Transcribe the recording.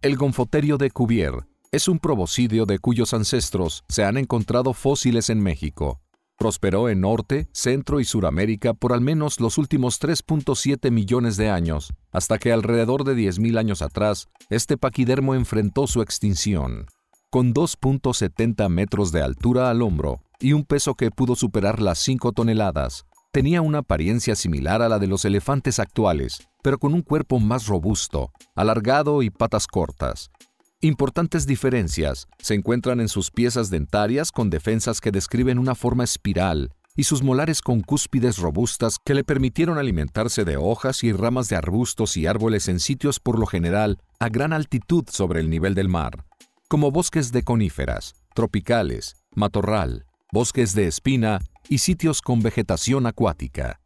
El gonfoterio de Cuvier es un proboscideo de cuyos ancestros se han encontrado fósiles en México. Prosperó en Norte, Centro y Suramérica por al menos los últimos 3.7 millones de años, hasta que alrededor de 10.000 años atrás, este paquidermo enfrentó su extinción. Con 2.70 metros de altura al hombro y un peso que pudo superar las 5 toneladas, tenía una apariencia similar a la de los elefantes actuales, pero con un cuerpo más robusto, alargado y patas cortas. Importantes diferencias se encuentran en sus piezas dentarias con defensas que describen una forma espiral y sus molares con cúspides robustas que le permitieron alimentarse de hojas y ramas de arbustos y árboles en sitios por lo general a gran altitud sobre el nivel del mar como bosques de coníferas, tropicales, matorral, bosques de espina y sitios con vegetación acuática.